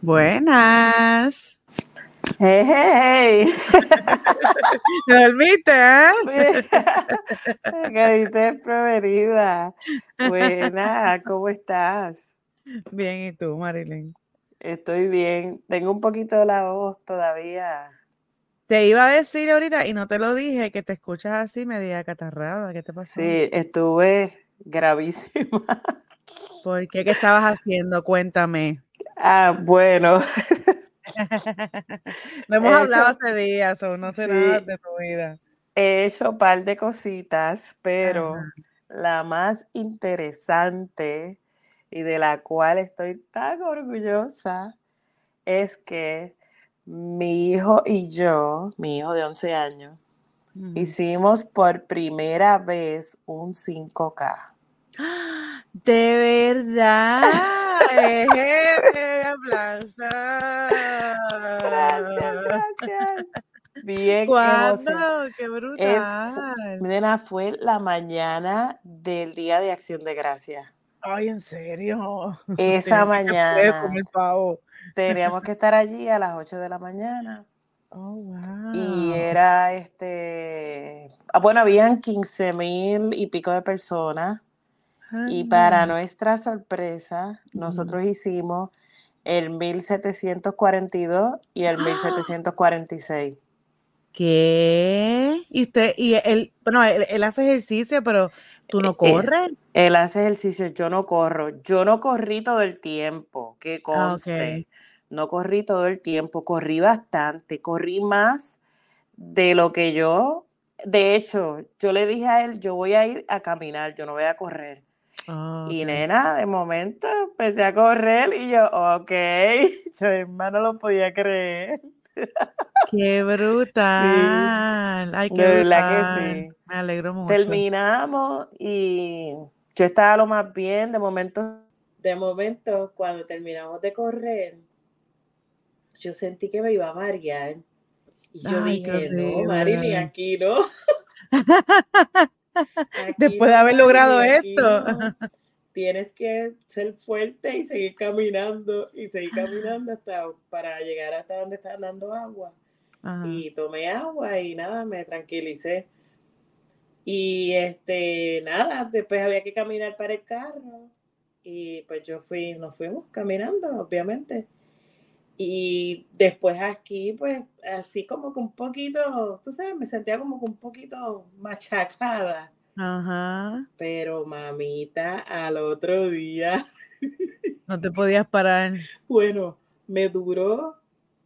Buenas. Hey, hey. ¿Te dormiste, eh? Cadiste proverida. Buena, ¿cómo estás? Bien, ¿y tú, Marilyn? Estoy bien. Tengo un poquito de la voz todavía. Te iba a decir ahorita y no te lo dije, que te escuchas así media catarrada. ¿Qué te pasó? Sí, estuve gravísima. ¿Por qué? ¿Qué estabas haciendo? Cuéntame. Ah, bueno. no hemos He hablado hecho- hace días o no sé Sí. nada de tu vida. He hecho un par de cositas, pero Ajá. la más interesante y de la cual estoy tan orgullosa es que mi hijo y yo, mi hijo de 11 años, hicimos por primera vez un 5K. De verdad. Gracias, gracias. Bien ¿Cuándo? ¡Qué Es, brutal! nena, fue la mañana del Día de Acción de Gracias. Ay, ¿en serio? Esa mañana teníamos que estar allí a las 8 de la mañana. Oh, Y wow. era este, ah, bueno, habían 15 mil y pico de personas. Y para nuestra sorpresa, nosotros hicimos el 1742 y el 1746. ¿Qué? Y usted, y él, bueno, él, él hace ejercicio, pero tú no Eh, eh, corres. Él hace ejercicio, yo no corro. Yo no corrí todo el tiempo, que Ah, conste. No corrí todo el tiempo, corrí bastante, corrí más de lo que yo, de hecho, yo le dije a él, yo voy a ir a caminar, yo no voy a correr. Ah, Y nena, de momento empecé a correr y yo, ok, yo misma no lo podía creer. Qué Sí, brutal. Ay, qué de verdad que brutal. sí. Me alegro mucho. Terminamos y yo estaba lo más bien, de momento, de momento, cuando terminamos de correr, yo sentí que me iba a marear. Y yo Ay, dije, no, Marilyn, horrible. aquí no, aquí Después de haber logrado esto. no. Tienes que ser fuerte y seguir caminando y seguir caminando hasta para llegar hasta donde están dando agua. Ajá. Y tomé agua y nada, me tranquilicé. Y este, nada, después había que caminar para el carro. Y pues yo fui, nos fuimos caminando, obviamente. Y después aquí, pues, así como que un poquito, tú sabes, me sentía como que un poquito machacada. Ajá. Pero mamita, al otro día, No te podías parar. bueno, me duró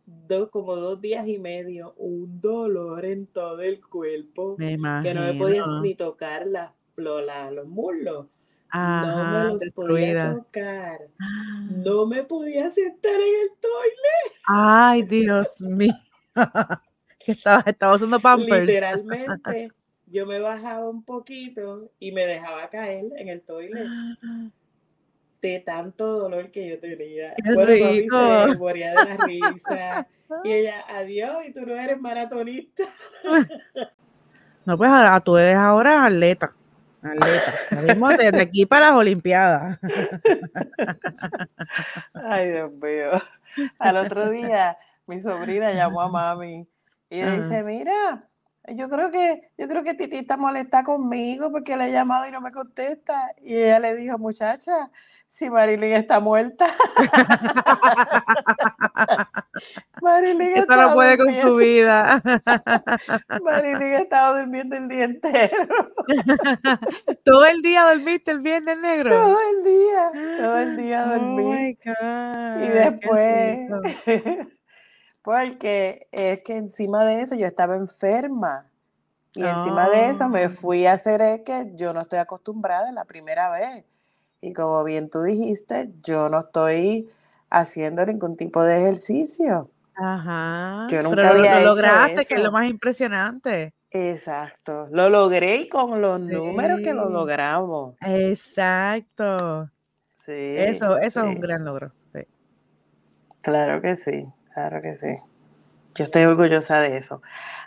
dos, como dos días y medio, un dolor en todo el cuerpo, Me que no me podía imagino. ni tocar la- lo- la- los muslos. No me los podía tocar. No me podía sentar en el toile. Ay, Dios mío. Estaba, estaba usando Pampers. Literalmente, yo me bajaba un poquito y me dejaba caer en el toile de tanto dolor que yo tenía. Qué Bueno, papi rico. se moría de la risa. Y ella, adiós, y tú no eres maratonista. No, pues a, a tú eres ahora atleta. Atleta. Lo mismo desde aquí para las Olimpiadas. Ay, Dios mío. Al otro día, mi sobrina llamó a mami y le dice, mira, yo creo que, yo creo que Titi está molesta conmigo porque le he llamado y no me contesta. Y ella le dijo, muchacha, si Marilyn está muerta. Marilyn Esta estaba no puede con su durmiendo. vida. Marilyn estaba durmiendo el día entero. Todo el día dormiste el viernes negro. Todo el día, todo el día Oh dormí. God. Y después. Porque es que encima de eso yo estaba enferma. Y encima de eso me Oh. fui a hacer es que yo no estoy acostumbrada la primera vez. Y como bien tú dijiste, yo no estoy haciendo ningún tipo de ejercicio. Ajá. Yo nunca Pero lo, había lo hecho lograste, que es lo más impresionante. Exacto. Lo logré y con los números que lo logramos. Exacto. Sí. Eso, eso es un gran logro. sí. Claro que sí, claro que sí. Yo estoy orgullosa de eso.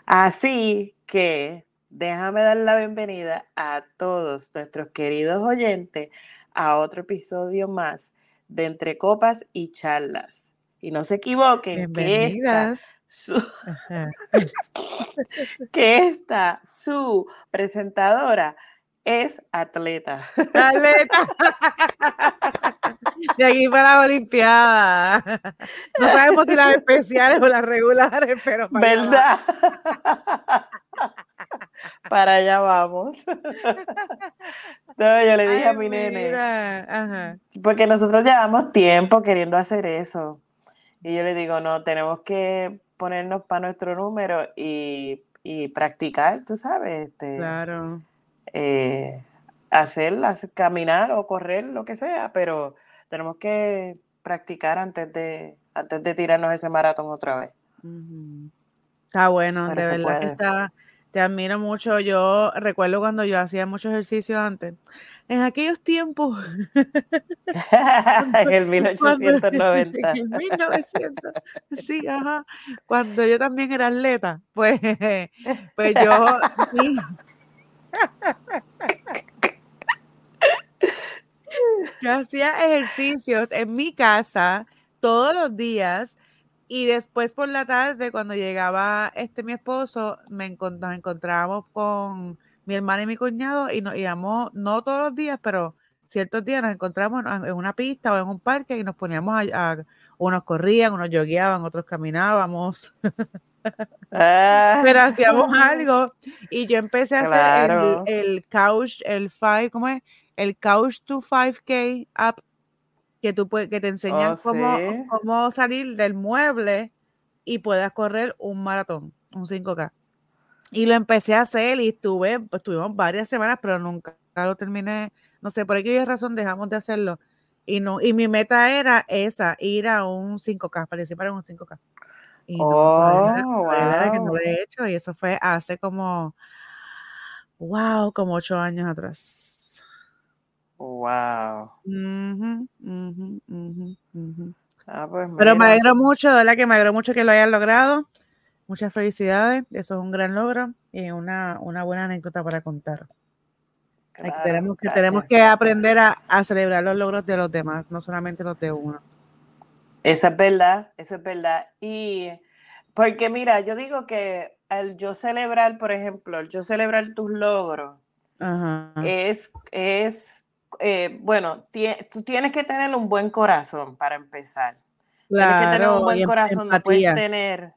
Así que déjame dar la bienvenida a todos nuestros queridos oyentes a otro episodio más de Entre Copas y Charlas. Y no se equivoquen que esta, su, que esta, su presentadora, es atleta. Atleta. De aquí para la Olimpiada. No sabemos si las especiales o las regulares, pero para allá ¿Verdad? Para allá vamos. No, yo le dije a mi nene. Ajá. porque nosotros llevamos tiempo queriendo hacer eso. Y yo le digo, no, tenemos que ponernos para nuestro número y, y practicar, tú sabes, este, Claro. eh, hacerlas, caminar o correr, lo que sea, pero tenemos que practicar antes de, antes de tirarnos ese maratón otra vez. Está bueno, Pero de verdad que está, te admiro mucho. Yo recuerdo cuando yo hacía mucho ejercicio antes, en aquellos tiempos, en el cuando, 1890. en el 1900, sí, ajá, cuando yo también era atleta, pues, pues yo, sí, yo hacía ejercicios en mi casa todos los días y después por la tarde cuando llegaba este mi esposo me nos encontrábamos con mi hermana y mi cuñado y nos íbamos no todos los días pero ciertos días nos encontramos en una pista o en un parque y nos poníamos a, a- unos corrían unos yogueaban otros caminábamos. Pero hacíamos Ah, algo y yo empecé a hacer el, el couch, el five, ¿cómo es? El couch to 5K app que tú que te enseñan Oh, cómo, sí. cómo salir del mueble y puedas correr un maratón, un 5K. Y lo empecé a hacer y estuve, pues, estuvimos varias semanas, pero nunca lo terminé. No sé, por qué razón dejamos de hacerlo. Y no, y mi meta era esa, ir a un 5K, participar en un 5K. Y no, Oh, la verdad que no lo wow. he hecho, y eso fue hace como, wow, como ocho años atrás. Wow. Ujú, ujú, ujú, ujú. Ah, pues Pero me alegro mucho, de verdad que me alegro mucho que lo hayan logrado. Muchas felicidades, eso es un gran logro y una, una buena anécdota para contar. Que- tenemos que, tenemos que gracias. aprender a, a celebrar los logros de los demás, no solamente los de uno. Eso es verdad, eso es verdad. Y porque mira, yo digo que al yo celebrar, por ejemplo, el yo celebrar tus logros, es, es eh, bueno, tú tienes que tener un buen corazón para empezar. Tienes que tener un buen em- corazón, no puedes tener,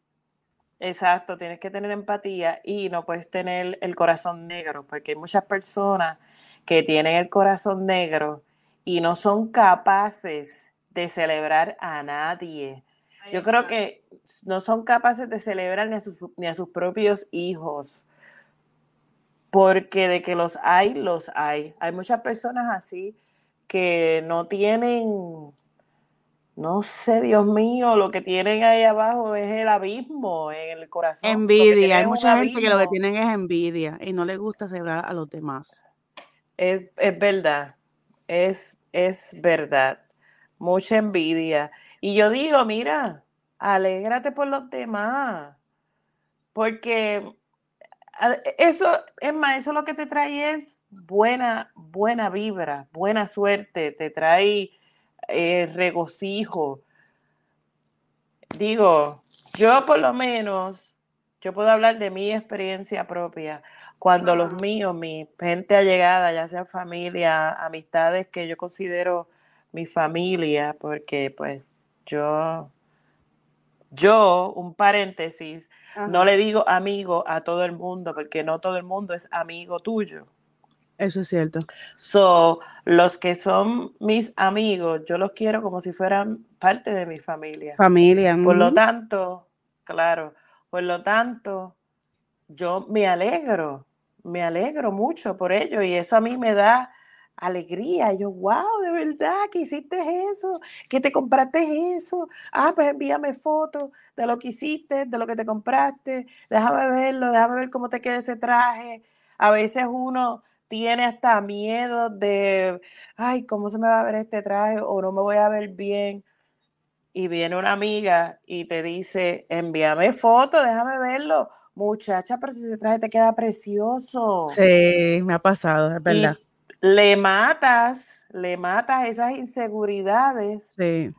exacto, tienes que tener empatía y no puedes tener el corazón negro, porque hay muchas personas que tienen el corazón negro y no son capaces de celebrar a nadie. Yo creo que no son capaces de celebrar ni a sus, ni a sus propios hijos, porque de que los hay, los hay. Hay muchas personas así que no tienen, no sé, Dios mío, lo que tienen ahí abajo es el abismo en el corazón. Envidia, hay mucha gente que lo que tienen es envidia y no les gusta celebrar a los demás. Es, es verdad, es, es verdad. Mucha envidia. Y yo digo, mira, alégrate por los demás, porque eso, es más, eso lo que te trae es buena, buena vibra, buena suerte, te trae eh, regocijo. Digo, yo por lo menos, yo puedo hablar de mi experiencia propia. Cuando los míos, mi gente allegada, ya sea familia, amistades que yo considero mi familia, porque pues yo, yo, un paréntesis, no le digo amigo a todo el mundo, porque no todo el mundo es amigo tuyo. Eso es cierto. So, los que son mis amigos, yo los quiero como si fueran parte de mi familia. Familia. Por lo tanto, claro, por lo tanto, yo me alegro, me alegro mucho por ello y eso a mí me da alegría. Yo, wow, de verdad que hiciste eso, que te compraste eso. Ah, pues envíame fotos de lo que hiciste, de lo que te compraste. Déjame verlo, déjame ver cómo te queda ese traje. A veces uno tiene hasta miedo de, ay, ¿cómo se me va a ver este traje? O no me voy a ver bien. Y viene una amiga y te dice, envíame foto, déjame verlo. Muchacha, pero si ese traje te queda precioso. Sí, me ha pasado, es verdad. Le matas, le matas esas inseguridades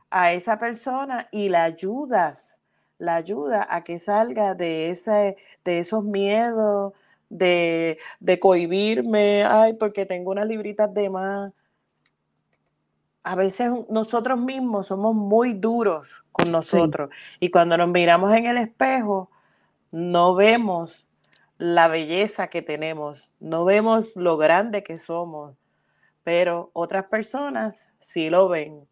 a esa persona y la ayudas, la ayuda a que salga de, ese, de esos miedos, de, de cohibirme, ay, porque tengo unas libritas de más. A veces nosotros mismos somos muy duros con nosotros y cuando nos miramos en el espejo, no vemos la belleza que tenemos, no vemos lo grande que somos, pero otras personas sí lo ven.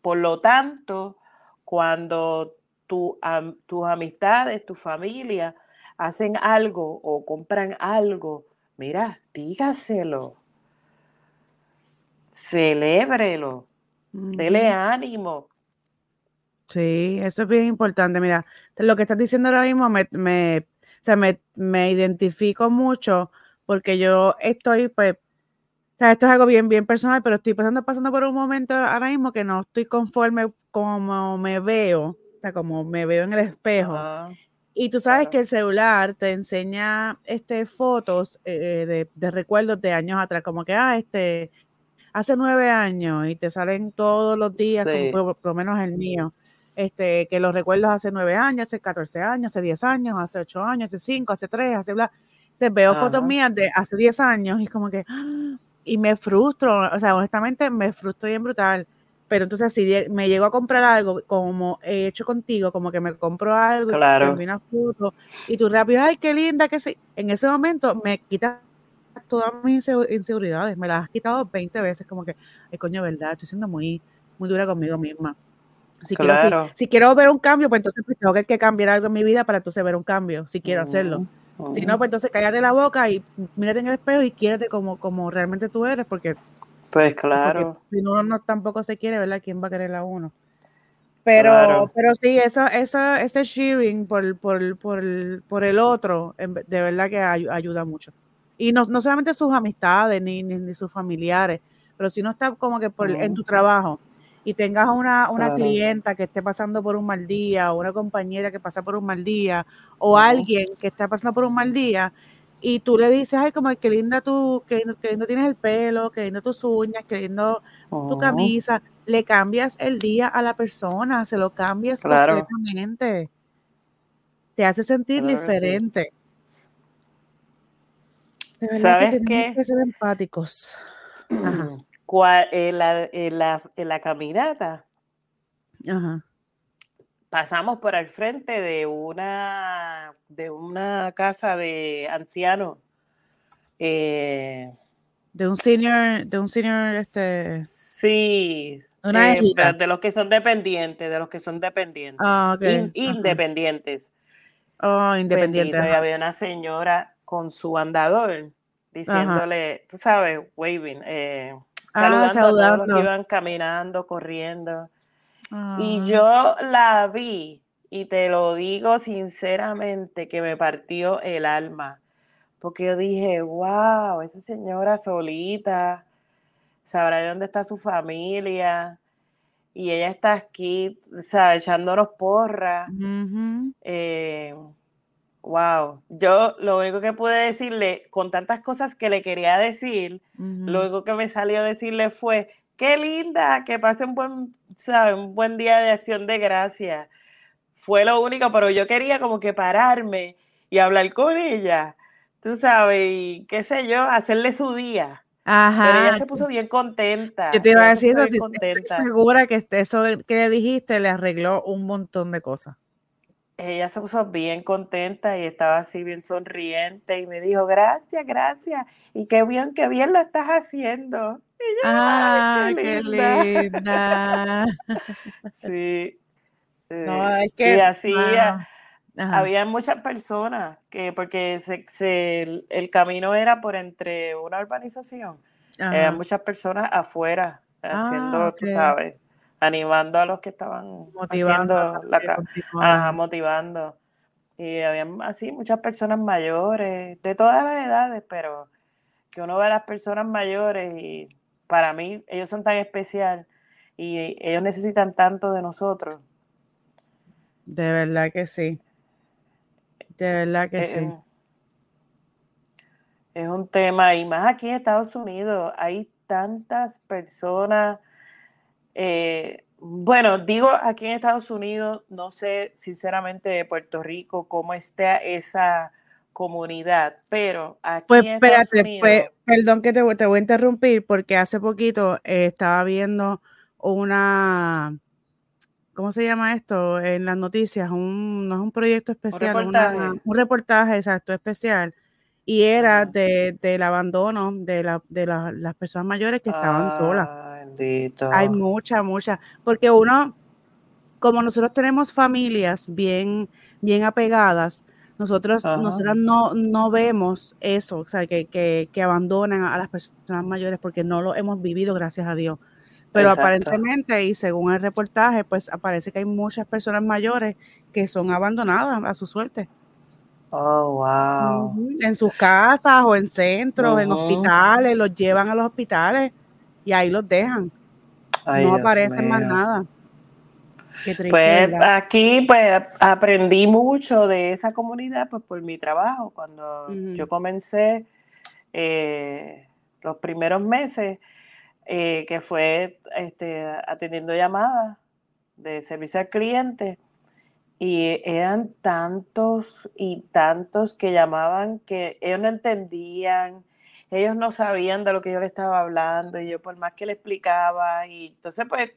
Por lo tanto, cuando tu, tus amistades, tu familia hacen algo o compran algo, mira, dígaselo. Celébrelo. Dele ánimo. Sí, eso es bien importante. Mira, lo que estás diciendo ahora mismo me, me, me, identifico mucho porque yo estoy, pues, o sea, esto es algo bien, bien personal, pero estoy pasando, pasando por un momento ahora mismo que no estoy conforme como me veo, o sea, como me veo en el espejo. Y tú sabes que el celular te enseña este, fotos eh, de, de, recuerdos de años atrás, como que, ah, este, hace nueve años y te salen todos los días, por, lo menos el mío, este, que los recuerdos hace nueve años, hace 14 años, hace 10 años, hace ocho años, hace cinco, hace tres, hace bla. Se veo fotos mías de hace 10 años y como que, ¡ah! y me frustro, o sea, honestamente me frustro bien brutal pero entonces si me llego a comprar algo como he hecho contigo, como que me compro algo, claro. y una foto, y tú rápido, ay, qué linda, que sí. En ese momento me quitas todas mis inseguridades, me las has quitado 20 veces, como que, ay, coño, verdad, estoy siendo muy, muy dura conmigo misma. Si, quiero, si, quiero ver un cambio, pues entonces pues, tengo que, cambiar algo en mi vida para entonces ver un cambio, si quiero hacerlo. Si no, pues entonces cállate la boca y mírate en el espejo y quiérete como, como realmente tú eres, porque pues claro. si uno no tampoco se quiere, ¿verdad? ¿Quién va a querer a uno? Pero, pero sí, eso, eso, ese sharing por, por, por, por el otro, de verdad que ayuda mucho. Y no, no solamente sus amistades ni, ni, sus familiares, pero si no está como que por, en tu trabajo y tengas una, una clienta que esté pasando por un mal día, o una compañera que pasa por un mal día, o alguien que está pasando por un mal día, y tú le dices, ay, como que linda tú, que lindo, tienes el pelo, que lindo tus uñas, que lindo tu oh. camisa, le cambias el día a la persona, se lo cambias completamente. Te hace sentir diferente. ¿Sabes qué? Que ser empáticos. ¿Cuál, en, la, en, la, en la caminata Ajá pasamos por el frente de una, de una casa de ancianos. Eh, de un senior, de un senior, este. Sí. Eh, de los que son dependientes, de los que son dependientes. Ah, independientes. Oh, independientes. Y había una señora con su andador diciéndole, tú sabes, waving, eh, ah, saludando, a todos los que iban caminando, corriendo. Y yo la vi y te lo digo sinceramente que me partió el alma, porque yo dije, wow, esa señora solita, sabrá de dónde está su familia, y ella está aquí, o sea, echándonos porra. Eh, wow, yo lo único que pude decirle, con tantas cosas que le quería decir, lo único que me salió a decirle fue, qué linda, que pase un buen, un buen día de acción de gracia. Fue lo único, pero yo quería como que pararme y hablar con ella, tú sabes, y qué sé yo, hacerle su día. Ajá. Pero ella se puso bien contenta. Yo te iba a decir, estoy segura que eso que le dijiste le arregló un montón de cosas. Ella se puso bien contenta y estaba así bien sonriente y me dijo, gracias, gracias, y qué bien, qué bien lo estás haciendo. ah, qué linda. sí. Eh, y así había muchas personas que, porque se, el, camino era por entre una urbanización, había muchas personas afuera haciendo, ah, tú sabes, animando a los que estaban motivando la motivando. Y había así muchas personas mayores, de todas las edades, pero que uno ve a las personas mayores y para mí ellos son tan especial y ellos necesitan tanto de nosotros. De verdad que sí. De verdad que Eh, sí. Es un tema, y más aquí en Estados Unidos, hay tantas personas, eh, bueno, digo aquí en Estados Unidos, no sé sinceramente de Puerto Rico cómo está esa comunidad, pero aquí Pues en Estados espérate, Unidos, pues, perdón que te, voy- te voy a interrumpir porque hace poquito eh, estaba viendo una, ¿cómo se llama esto? En las noticias, un, no es un proyecto especial, es una- reportaje. un reportaje exacto, especial. Y era de, del abandono de, la, de la- las personas mayores que estaban solas. Bendito. Hay mucha, mucha, porque uno, como nosotros tenemos familias bien, bien apegadas, nosotros, Ajá. nosotras no, no vemos eso, o sea, que, que, que abandonan a las personas mayores porque no lo hemos vivido, gracias a Dios. Pero Exacto. aparentemente, y según el reportaje, pues aparece que hay muchas personas mayores que son abandonadas a su suerte. Oh, wow. En sus casas o en centros, en hospitales, los llevan a los hospitales y ahí los dejan Ay, no Dios aparece más nada. Qué triste, Pues aquí pues aprendí mucho de esa comunidad pues por mi trabajo. Cuando yo comencé eh, los primeros meses, eh, que fue este, atendiendo llamadas de servicio al cliente, y eran tantos y tantos que llamaban que ellos no entendían, ellos no sabían de lo que yo le estaba hablando, y yo por más que le explicaba, y entonces pues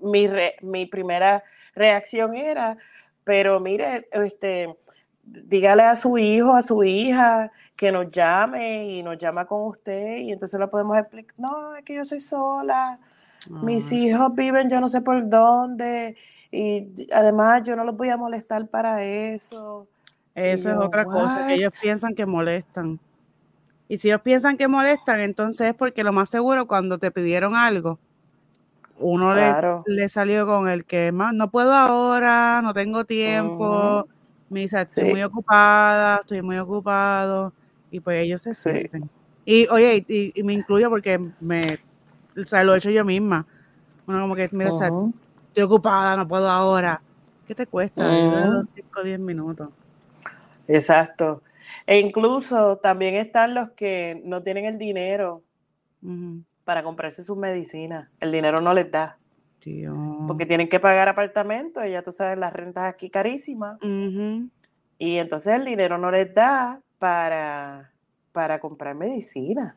mi, re- mi primera reacción era, pero mire, este, dígale a su hijo, a su hija, que nos llame y nos llama con usted, y entonces le podemos explicar, no, es que yo soy sola, mis Ay, hijos viven yo no sé por dónde y además yo no los voy a molestar para eso. Eso es otra cosa, que ellos piensan que molestan. Y si ellos piensan que molestan, entonces es porque lo más seguro cuando te pidieron algo, uno le, Claro. le salió con el que más, no puedo ahora, no tengo tiempo, me dice, estoy muy ocupada, estoy muy ocupado, y pues ellos se sí. sienten. Y oye, y, y me incluyo porque me, o sea, lo he hecho yo misma. Uno como que, mira, o sea, Ujú, estoy ocupada, no puedo ahora. ¿Qué te cuesta? Yo le ujú. doy 5 o 10 minutos. Exacto. E incluso también están los que no tienen el dinero para comprarse sus medicinas. El dinero no les da, porque tienen que pagar apartamentos, y ya tú sabes, las rentas aquí carísimas. Y entonces el dinero no les da para, para comprar medicina.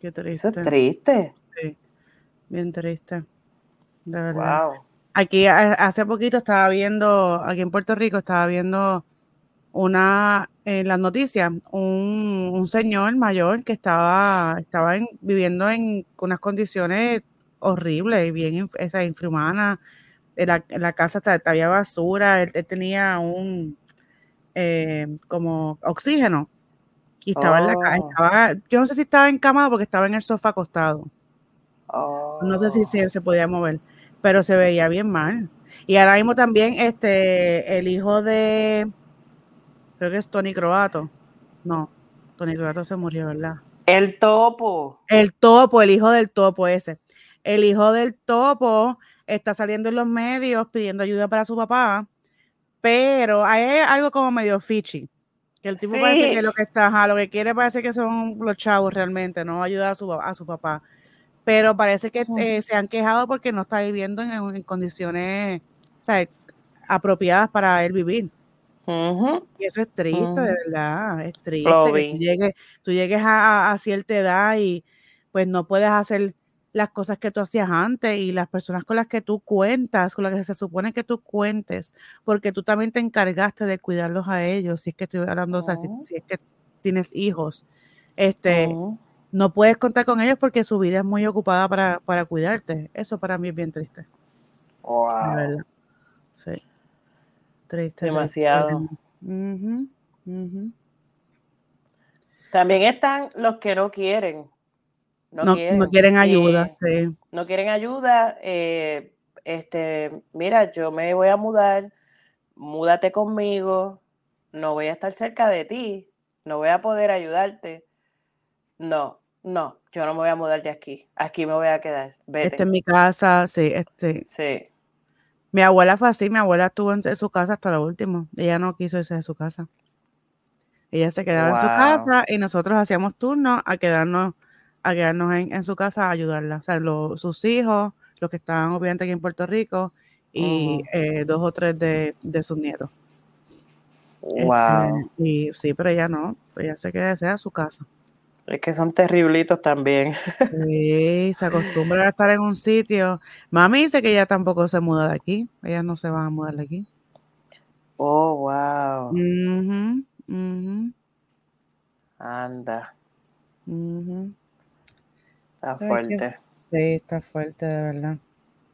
Qué Eso es triste. Bien triste. De verdad. Wow. Aquí hace poquito estaba viendo, aquí en Puerto Rico estaba viendo una, en las noticias, un, un señor mayor que estaba, estaba en- viviendo en unas condiciones horribles y bien esa, infrahumanas. En la, en la casa había basura, él, él tenía un eh, como oxígeno y estaba en la casa, Oh, estaba, yo no sé si estaba encamado porque estaba en el sofá acostado. No sé si se, se podía mover, pero se veía bien mal. Y ahora mismo también este el hijo de creo que es Tony Croato. No, Tony Croato se murió, ¿verdad? El topo. El topo, el hijo del topo ese. El hijo del topo está saliendo en los medios pidiendo ayuda para su papá, pero hay algo como medio fichi. Que el tipo parece que lo que está, ajá, lo que quiere parece que son los chavos realmente, no ayudar a su, a su papá. Pero parece que eh, se han quejado porque no está viviendo en, en condiciones o sea, apropiadas para él vivir. Ujú, Y eso es triste, de verdad, es triste que tú llegues, tú llegues a, a- cierta edad y pues no puedes hacer las cosas que tú hacías antes y las personas con las que tú cuentas, con las que se supone que tú cuentes, porque tú también te encargaste de cuidarlos a ellos, si es que estoy hablando, o sea, si, si es que tienes hijos, este. No puedes contar con ellos porque su vida es muy ocupada para, para cuidarte. Eso para mí es bien triste, Wow. verdad. Sí, triste, triste. Demasiado. También están los que no quieren. No No, no quieren. quieren ayuda, eh, sí. no quieren ayuda. eh, este, mira, yo me voy a mudar, múdate conmigo, no voy a estar cerca de ti, no voy a poder ayudarte, no, no, yo no me voy a mudar de aquí. Aquí me voy a quedar. Vete. Esta es mi casa, sí, este. Sí. Mi abuela fue así, mi abuela estuvo en, su casa hasta lo último. Ella no quiso irse de su casa. Ella se quedaba en su casa y nosotros hacíamos turnos a quedarnos, a quedarnos en, en su casa a ayudarla. O sea, lo- sus hijos, los que estaban obviamente aquí en Puerto Rico, y eh, dos o tres de, de sus nietos. Este, Wow. y sí, pero ella no, ella se queda es su casa. Es que son terriblitos también. Sí, se acostumbra a estar en un sitio. Mami dice que ella tampoco se muda de aquí. Ellas no se van a mudar de aquí. Oh, wow. Ujú, ujú, Anda, ujú. está fuerte. Sí, está fuerte, de verdad.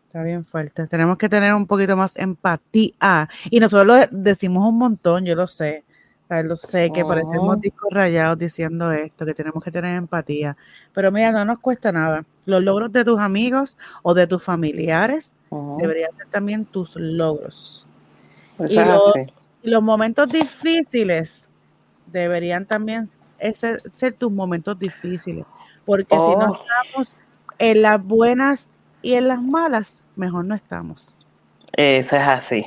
Está bien fuerte. Tenemos que tener un poquito más empatía. Y nosotros lo de- decimos un montón, yo lo sé. Lo sé, que parecemos Ujú. discos rayados diciendo esto, que tenemos que tener empatía. Pero mira, no nos cuesta nada. Los logros de tus amigos o de tus familiares Ujú. deberían ser también tus logros. Eso y es lo- así. Y los momentos difíciles deberían también ser, ser tus momentos difíciles. Porque si no Oh. estamos en las buenas y en las malas, mejor no estamos. Eso es así.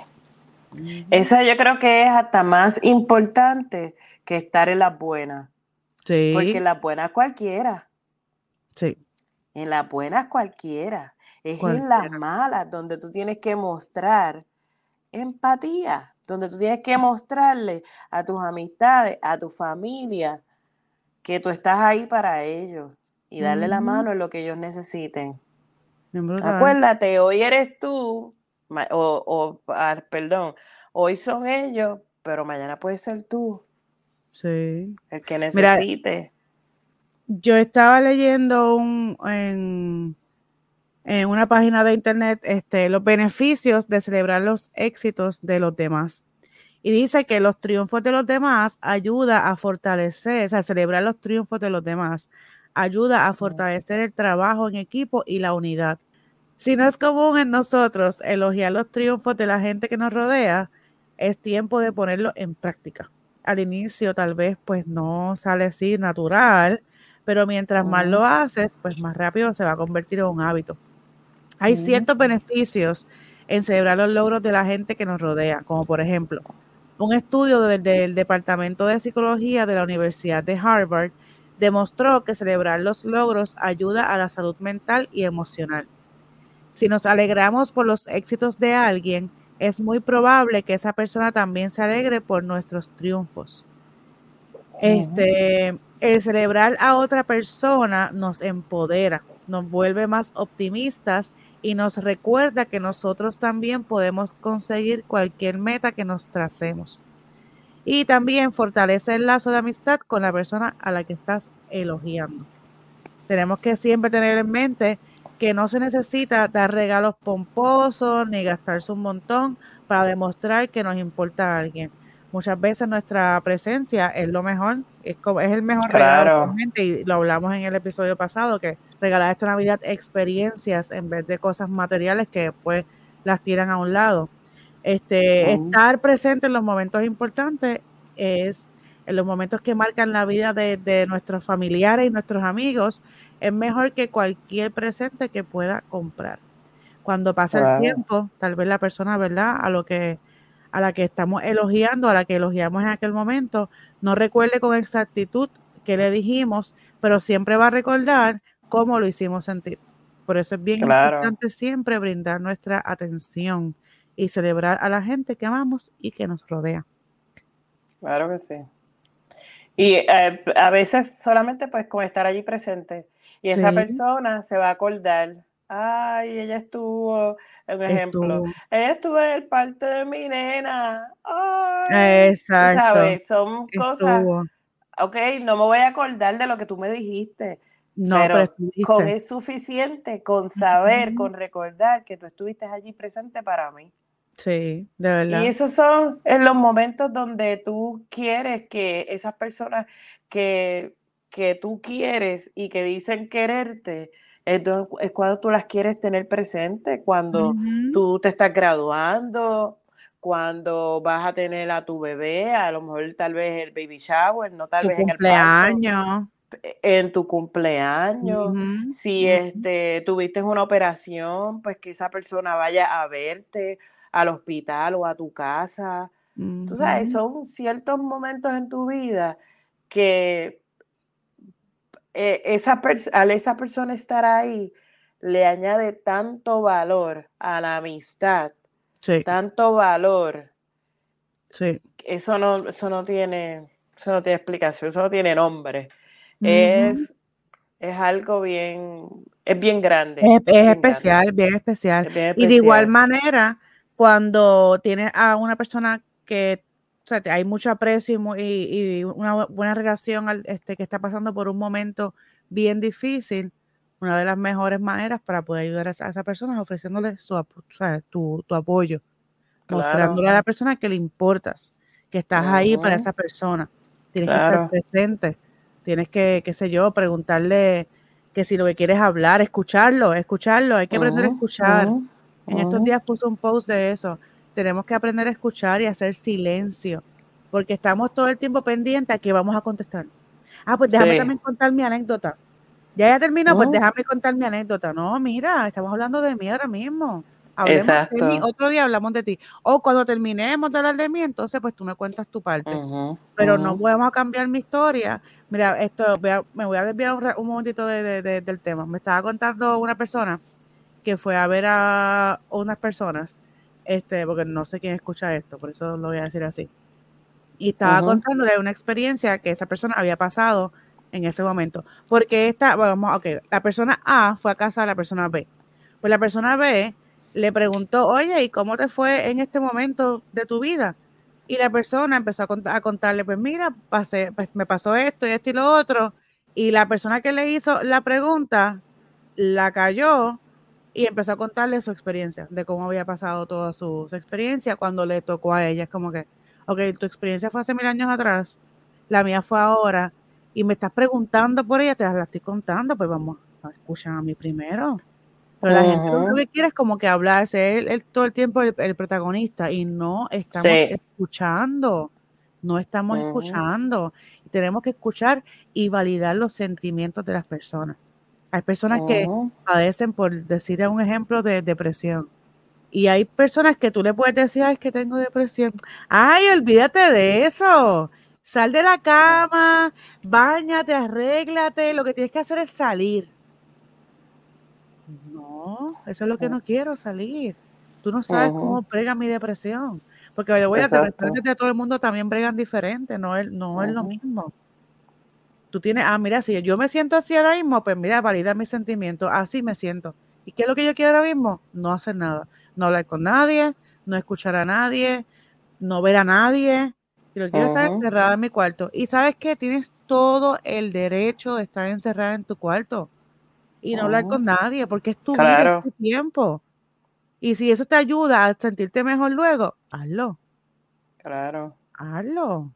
Eso yo creo que es hasta más importante que estar en las buenas. Sí, Porque en las buenas cualquiera. sí, En las buenas cualquiera. Es en las malas donde tú tienes que mostrar empatía, donde tú tienes que mostrarle a tus amistades, a tu familia, que tú estás ahí para ellos y darle la mano en lo que ellos necesiten. Acuérdate, hoy eres tú, o, o, ah, perdón, hoy son ellos, pero mañana puede ser tú, Sí. el que Mira, necesite. Yo estaba leyendo un, en, en una página de internet este, los beneficios de celebrar los éxitos de los demás. Y dice que los triunfos de los demás ayuda a fortalecer, o sea, celebrar los triunfos de los demás ayuda a fortalecer el trabajo en equipo y la unidad. Si no es común en nosotros elogiar los triunfos de la gente que nos rodea, es tiempo de ponerlo en práctica. Al inicio tal vez pues no sale así natural, pero mientras más lo haces, pues más rápido se va a convertir en un hábito. Hay ciertos beneficios en celebrar los logros de la gente que nos rodea, como por ejemplo, un estudio del, del Departamento de Psicología de la Universidad de Harvard demostró que celebrar los logros ayuda a la salud mental y emocional. Si nos alegramos por los éxitos de alguien, es muy probable que esa persona también se alegre por nuestros triunfos. Este, el celebrar a otra persona nos empodera, nos vuelve más optimistas y nos recuerda que nosotros también podemos conseguir cualquier meta que nos tracemos. Y también fortalece el lazo de amistad con la persona a la que estás elogiando. Tenemos que siempre tener en mente que no se necesita dar regalos pomposos ni gastarse un montón para demostrar que nos importa a alguien. Muchas veces nuestra presencia es lo mejor, es, como, es el mejor regalo Claro. realmente, y lo hablamos en el episodio pasado, que regalar esta Navidad experiencias en vez de cosas materiales que después las tiran a un lado. Este. Estar presente en los momentos importantes es en los momentos que marcan la vida de, de nuestros familiares y nuestros amigos, es mejor que cualquier presente que pueda comprar. Cuando pasa el tiempo, tal vez la persona, ¿verdad? A lo que a la que estamos elogiando, a la que elogiamos en aquel momento, no recuerde con exactitud qué le dijimos, pero siempre va a recordar cómo lo hicimos sentir. Por eso es bien Claro. importante siempre brindar nuestra atención y celebrar a la gente que amamos y que nos rodea. Claro que sí. Y eh, a veces solamente pues con estar allí presente y esa Sí. persona se va a acordar, ay, ella estuvo, un ejemplo, Estuvo- ella estuvo en el parte de mi nena, ay, Exacto. sabes, son cosas, ok, no me voy a acordar de lo que tú me dijiste, No, pero, con es suficiente con saber, con recordar que tú estuviste allí presente para mí. Sí, de verdad. Y esos son en los momentos donde tú quieres que esas personas que, que tú quieres y que dicen quererte, es, do- es cuando tú las quieres tener presente, cuando tú te estás graduando, cuando vas a tener a tu bebé, a lo mejor tal vez el baby shower, no tal tu vez en el parto, cumpleaños. en tu cumpleaños, si este, tuviste una operación, pues que esa persona vaya a verte al hospital o a tu casa. Tú sabes, son ciertos momentos en tu vida que eh, esa al esa persona estar ahí le añade tanto valor a la amistad, Sí, tanto valor, sí. eso no, eso no tiene, eso no tiene explicación, eso no tiene nombre. Ujú. Es, es algo bien, es bien grande. Es, es bien grande, especial, bien especial. es bien Y de igual especial. manera, cuando tienes a una persona que o sea, te- hay mucho aprecio y, una bu- buena relación al, este, que está pasando por un momento bien difícil, una de las mejores maneras para poder ayudar a esa, a esa persona es ofreciéndole su, o sea, tu, tu apoyo, mostrándole a la persona que le importas, que estás ahí para esa persona. Tienes que estar presente, tienes que, qué sé yo, preguntarle que si lo que quieres hablar, escucharlo, escucharlo, hay que aprender a escuchar. En estos ujú. días puse un post de eso. Tenemos que aprender a escuchar y hacer silencio, porque estamos todo el tiempo pendientes a que vamos a contestar. Ah, pues déjame Sí. también contar mi anécdota. Ya ya terminó, pues Ujú. déjame contar mi anécdota. No, mira, estamos hablando de mí ahora mismo. Hablemos de mí, Exacto. otro día hablamos de ti. O cuando terminemos de hablar de mí, entonces pues tú me cuentas tu parte. Pero no a cambiar mi historia. Mira, esto voy a- me voy a desviar un, un momentito de- de- de- del tema. Me estaba contando una persona que fue a ver a unas personas, este, porque no sé quién escucha esto, por eso lo voy a decir así. Y estaba Ujú. contándole una experiencia que esa persona había pasado en ese momento. Porque esta, vamos, ok, la persona A fue a casa de la persona B. Pues la persona B le preguntó, oye, ¿y cómo te fue en este momento de tu vida? Y la persona empezó a, cont- a contarle, pues mira, pasé, pues me pasó esto y esto y lo otro. Y la persona que le hizo la pregunta la cayó y empezó a contarle su experiencia, de cómo había pasado toda su, su experiencia cuando le tocó a ella. Es como que, ok, tu experiencia fue hace mil años atrás, la mía fue ahora, y me estás preguntando por ella, te la estoy contando, pues vamos a escuchar a mí primero. Pero la gente lo que quiere es como que hablarse, él, él todo el tiempo el, el protagonista, y no estamos Sí. escuchando, no estamos escuchando. Tenemos que escuchar y validar los sentimientos de las personas. Hay personas que Ujú. padecen, por decir un ejemplo, de depresión. Y hay personas que tú le puedes decir, ay, es que tengo depresión. Ay, olvídate de eso. Sal de la cama, bañate, arréglate. Lo que tienes que hacer es salir. No, eso es lo que no quiero, salir. Tú no sabes cómo brega mi depresión. Porque oye, voy, Exacto. de todo el mundo también bregan diferente, no es, no es lo mismo. Tú tienes, ah, mira, si yo me siento así ahora mismo, pues mira, valida mis sentimientos, así me siento. ¿Y qué es lo que yo quiero ahora mismo? No hacer nada, no hablar con nadie, no escuchar a nadie, no ver a nadie. Y lo que quiero es estar encerrada en mi cuarto. Y sabes que tienes todo el derecho de estar encerrada en tu cuarto y no hablar con nadie, porque es tu vida, es Claro. tu tiempo. Y si eso te ayuda a sentirte mejor luego, hazlo, Claro. hazlo.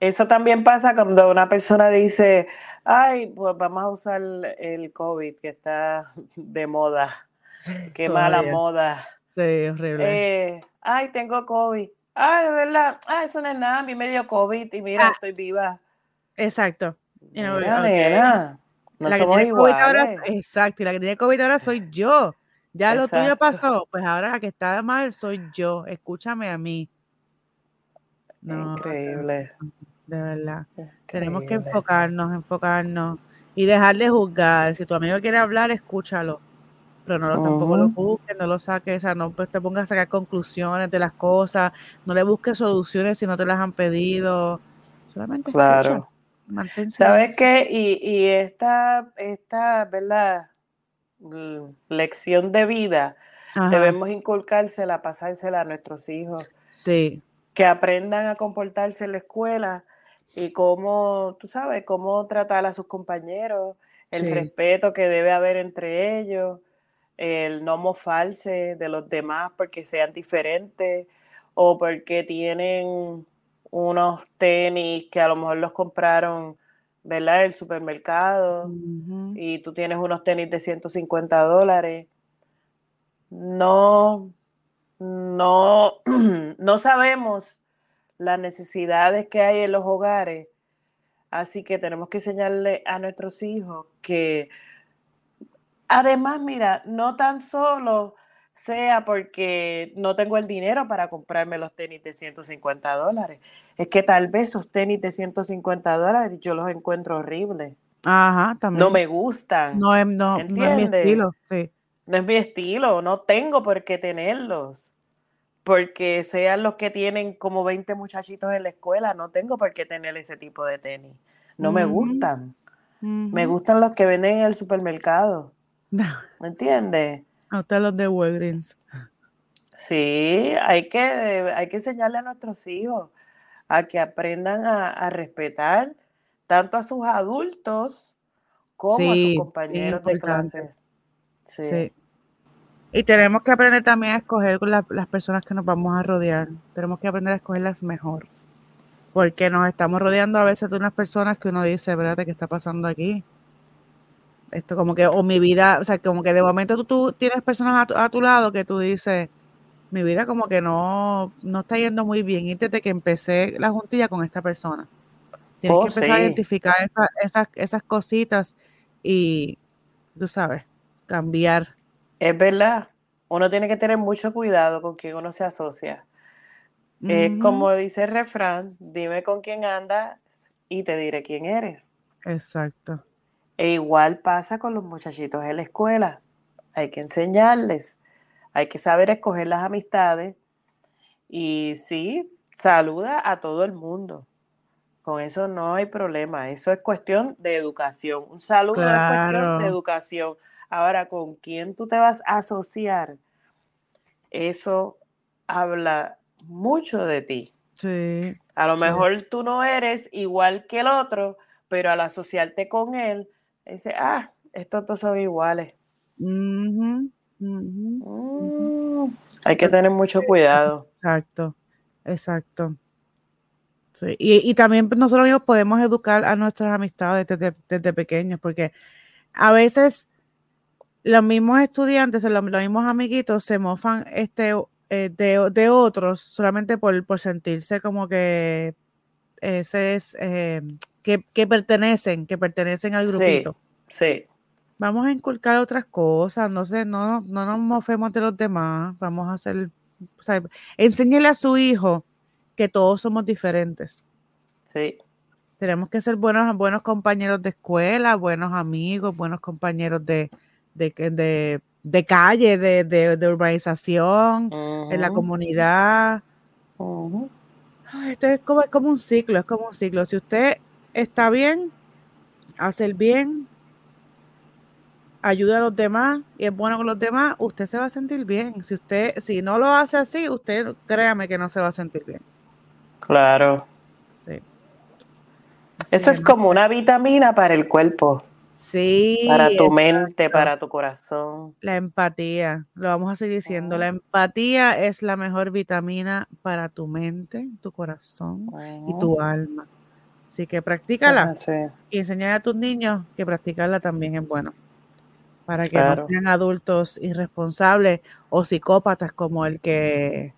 Eso también pasa cuando una persona dice, ay, pues vamos a usar el COVID que está de moda. Qué mala moda. Sí, horrible. Eh, ay, tengo COVID. Ay, de verdad. Ay, eso no es nada. A mí me dio COVID y mira, Ah. estoy viva. Exacto. Mira. No La que somos tiene COVID ahora, exacto, y la que tiene COVID ahora soy yo. Ya lo tuyo pasó, pues ahora la que está mal soy yo. Escúchame a mí. No, Increíble. De verdad. Tenemos que enfocarnos, enfocarnos y dejar de juzgar. Si tu amigo quiere hablar, escúchalo. Pero no lo, tampoco lo busques, no lo saques, o sea, no pues, te pongas a sacar conclusiones de las cosas, no le busques soluciones si no te las han pedido. Solamente escucha, Claro. mantén ¿Sabes qué? Y, y esta, esta, ¿verdad? Lección de vida Ajá, debemos inculcársela, pasársela a nuestros hijos, sí, que aprendan a comportarse en la escuela y cómo, tú sabes, cómo tratar a sus compañeros, el sí, respeto que debe haber entre ellos, el no mofarse de los demás porque sean diferentes o porque tienen unos tenis que a lo mejor los compraron, ¿verdad? En el supermercado y tú tienes unos tenis de 150 dólares. No, no, no sabemos las necesidades que hay en los hogares Así que tenemos que enseñarle a nuestros hijos que, además, mira, no tan solo sea porque no tengo el dinero para comprarme los tenis de 150 dólares, es que tal vez esos tenis de 150 dólares yo los encuentro horribles. Ajá, también. No me gustan. No no, no es mi estilo, sí. No es mi estilo, no tengo por qué tenerlos. Porque sean los que tienen como 20 muchachitos en la escuela, no tengo por qué tener ese tipo de tenis. No me gustan. Me gustan los que venden en el supermercado. ¿Me entiendes? a usted los de Walgreens. Sí, hay que, hay que enseñarle a nuestros hijos a que aprendan a, a respetar tanto a sus adultos como a sus compañeros de clase. Sí, Sí. Y tenemos que aprender también a escoger con la- las personas que nos vamos a rodear. Tenemos que aprender a escogerlas mejor. Porque nos estamos rodeando a veces de unas personas que uno dice, espérate, ¿qué está pasando aquí? Esto como que, o mi vida, o sea, como que de momento tú, tú tienes personas a tu, a tu lado que tú dices, mi vida como que no, no está yendo muy bien. Y desde que empecé la juntilla con esta persona. Tienes Oh, que empezar a identificar esa- esas, esas cositas y, tú sabes, cambiar. Es verdad. Uno tiene que tener mucho cuidado con quién uno se asocia. Es Ujú, como dice el refrán, dime con quién andas y te diré quién eres. Exacto. E igual pasa con los muchachitos en la escuela. Hay que enseñarles, hay que saber escoger las amistades y sí, saluda a todo el mundo. Con eso no hay problema. Eso es cuestión de educación. Un saludo es cuestión de Claro. educación. Ahora, ¿con quién tú te vas a asociar? Eso habla mucho de ti. Sí. A lo Sí. mejor tú no eres igual que el otro, pero al asociarte con él, dice, ah, estos dos son iguales. Mm, hay que tener mucho cuidado. Exacto. Exacto. Sí. Y, y también nosotros mismos podemos educar a nuestras amistades desde, desde pequeños, porque a veces los mismos estudiantes, los, los mismos amiguitos se mofan este, eh, de, de otros solamente por, por sentirse como que ese es eh, que, que pertenecen, que pertenecen al Sí, grupito. sí, Vamos a inculcar otras cosas, no sé, no, no nos mofemos de los demás, vamos a hacer, o sea, enséñele a su hijo que todos somos diferentes. sí. Tenemos que ser buenos, buenos compañeros de escuela, buenos amigos, buenos compañeros de, de, de, de calle, de, de, de urbanización, en la comunidad. Esto es como, es como un ciclo, es como un ciclo. Si usted está bien, hace el bien, ayuda a los demás y es bueno con los demás, usted se va a sentir bien. Si usted, si no lo hace así, usted créame que no se va a sentir bien. Claro. Sí. Eso es es. como una vitamina para el cuerpo, Sí, para tu mente, para tu corazón. La empatía, lo vamos a seguir diciendo. La empatía es la mejor vitamina para tu mente, tu corazón y tu alma. Así que practícala y enseñar a tus niños que practicarla también es bueno. Para que no sean adultos irresponsables o psicópatas como el que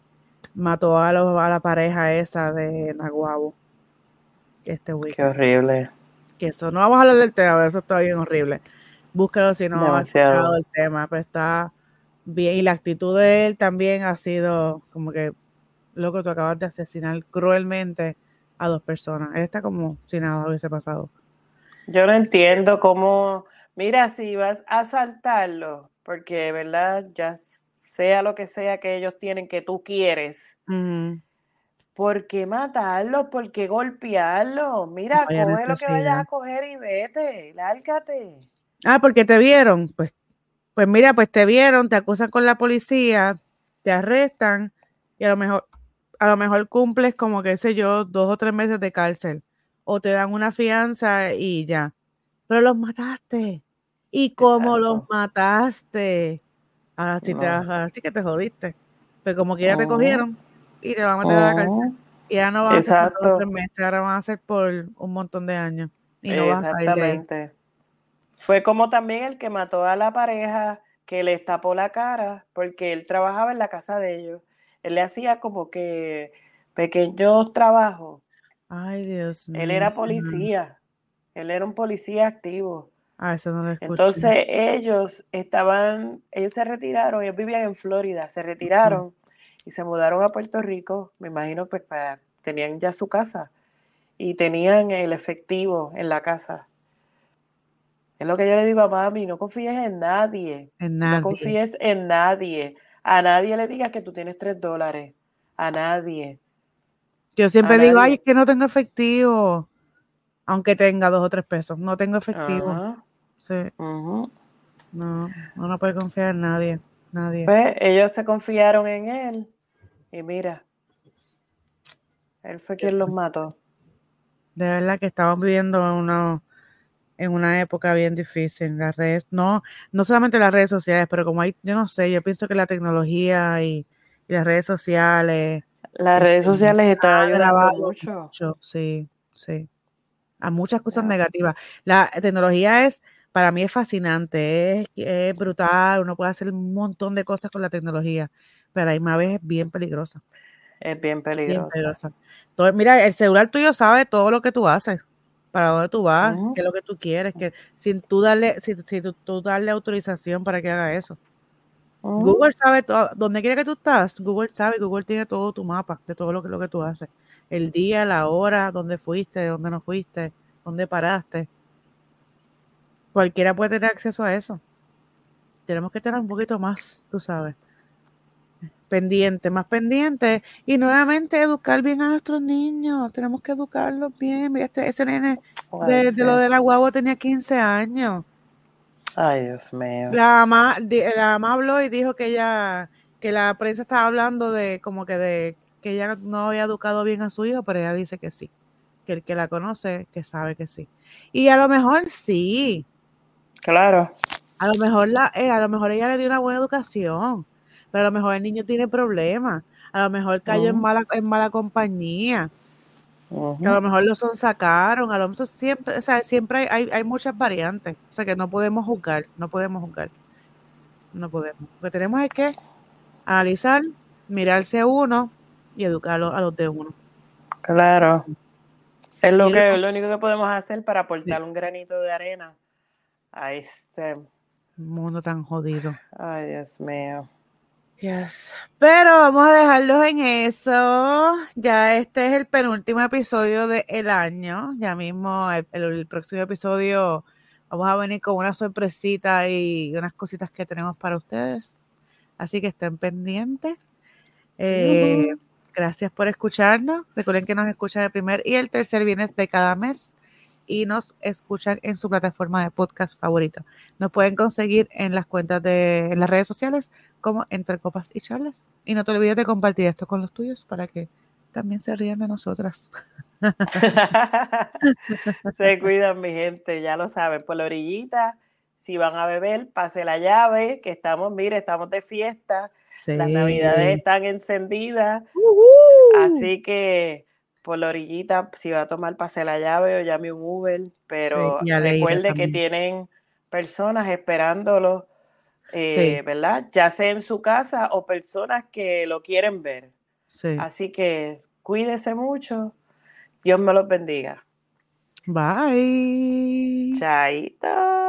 mató a, los- a la pareja esa de Naguabo este Qué horrible. Que eso, no vamos a hablar del tema, pero eso está bien horrible. Búscalo si no has escuchado el tema, pero está bien. Y la actitud de él también ha sido como que, loco, tú acabas de asesinar cruelmente a dos personas. Él está como si nada hubiese pasado. Yo no entiendo cómo, mira, si vas a asaltarlo, porque, ¿verdad? Ya sea lo que sea que ellos tienen que tú quieres. ¿Por qué matarlo? ¿Por qué golpearlo? No Mira, coge lo que vayas a coger y vete, lárgate. Ah, porque te vieron. Pues, pues mira, pues te vieron, te acusan con la policía, te arrestan y a lo mejor, a lo mejor cumples como que sé yo, dos o tres meses de cárcel. O te dan una fianza y ya. Pero los mataste. ¿Y cómo los mataste? Ahora sí, te, No. ahora sí que te jodiste. Pero como que ya te cogieron y te van a meter a la cárcel. ujú. Y ya no van a ser por dos tres meses, ahora van a ser por un montón de años. Y no vas a salir de ahí. exactamente. Fue como también el que mató a la pareja que les tapó la cara porque él trabajaba en la casa de ellos. Él le hacía como que pequeños trabajos. Ay, Dios Él era mío. policía Él era un policía activo. Ah, eso no lo. Entonces ellos estaban, ellos se retiraron, ellos vivían en Florida, se retiraron y se mudaron a Puerto Rico, me imagino que pues, tenían ya su casa y tenían el efectivo en la casa. Es lo que yo le digo a mami, no confíes en nadie. en No confíes en nadie. A nadie le digas que tú tienes tres dólares. A nadie. Yo siempre a digo, ay, nadie. es que no tengo efectivo. Aunque tenga dos o tres pesos. No tengo efectivo. Sí, no, no, no puede confiar en nadie. Nadie. Pues ellos se confiaron en él. Y mira, él fue quien los mató. De verdad que estamos viviendo en una, en una época bien difícil. Las redes, no, no solamente las redes sociales, pero como hay, yo no sé, yo pienso que la tecnología y, y las redes sociales Las redes sociales están ayudando mucho. mucho, sí, sí. A muchas cosas negativas. La tecnología es, para mí es fascinante, es, es brutal, uno puede hacer un montón de cosas con la tecnología, pero a la misma vez es bien peligrosa, Es bien peligrosa. Todo- mira, el celular tuyo sabe todo lo que tú haces, para dónde tú vas, qué es lo que tú quieres, que sin tú darle, si, si tú, tú darle autorización para que haga eso. Google sabe todo, donde quiera que tú estás, Google sabe, Google tiene todo tu mapa de todo lo que, lo que tú haces. El día, la hora, dónde fuiste, dónde no fuiste, dónde paraste. Cualquiera puede tener acceso a eso. Tenemos que tener un poquito más, tú sabes. Pendiente, más pendiente. Y nuevamente educar bien a nuestros niños. Tenemos que educarlos bien. Mira, este, ese nene de, lo de la guagua tenía 15 años. Ay, Dios mío. La mamá, la mamá habló y dijo que ella, que la prensa estaba hablando de como que de que ella no había educado bien a su hijo, pero ella dice que sí, que el que la conoce, que sabe que sí. Y a lo mejor sí, Claro. a lo mejor la, eh, a lo mejor ella le dio una buena educación, pero a lo mejor el niño tiene problemas, a lo mejor cayó en mala, en mala compañía, a lo mejor lo sonsacaron, a lo mejor siempre, o sea, siempre hay, hay, hay muchas variantes, o sea que no podemos juzgar, no podemos juzgar, no podemos. Lo que tenemos es que analizar, mirarse a uno y educarlo a los de uno. Claro. Es lo que lo- lo único que podemos hacer para aportar un granito de arena a este. Un mundo tan jodido. Ay, Dios mío. Yes. Pero vamos a dejarlos en eso. Ya este es el penúltimo episodio del año. Ya mismo el, el- el próximo episodio vamos a venir con una sorpresita y unas cositas que tenemos para ustedes. Así que estén pendientes. Eh. Gracias por escucharnos. Recuerden que nos escuchan el primer y el tercer viernes de cada mes y nos escuchan en su plataforma de podcast favorita. Nos pueden conseguir en las cuentas de en las redes sociales como Entre Copas y Charlas. Y no te olvides de compartir esto con los tuyos para que también se rían de nosotras. Se cuidan, mi gente, ya lo saben. Por la orillita, si van a beber, pase la llave, que estamos, mire, estamos de fiesta. Las navidades están encendidas. Ujú. Así que por la orillita, si va a tomar, pase la llave o llame un Uber, pero recuerde que tienen personas esperándolo, eh, ¿verdad? Ya sea en su casa o personas que lo quieren ver. Sí. Así que cuídese mucho. Dios me los bendiga. Bye. Chaito.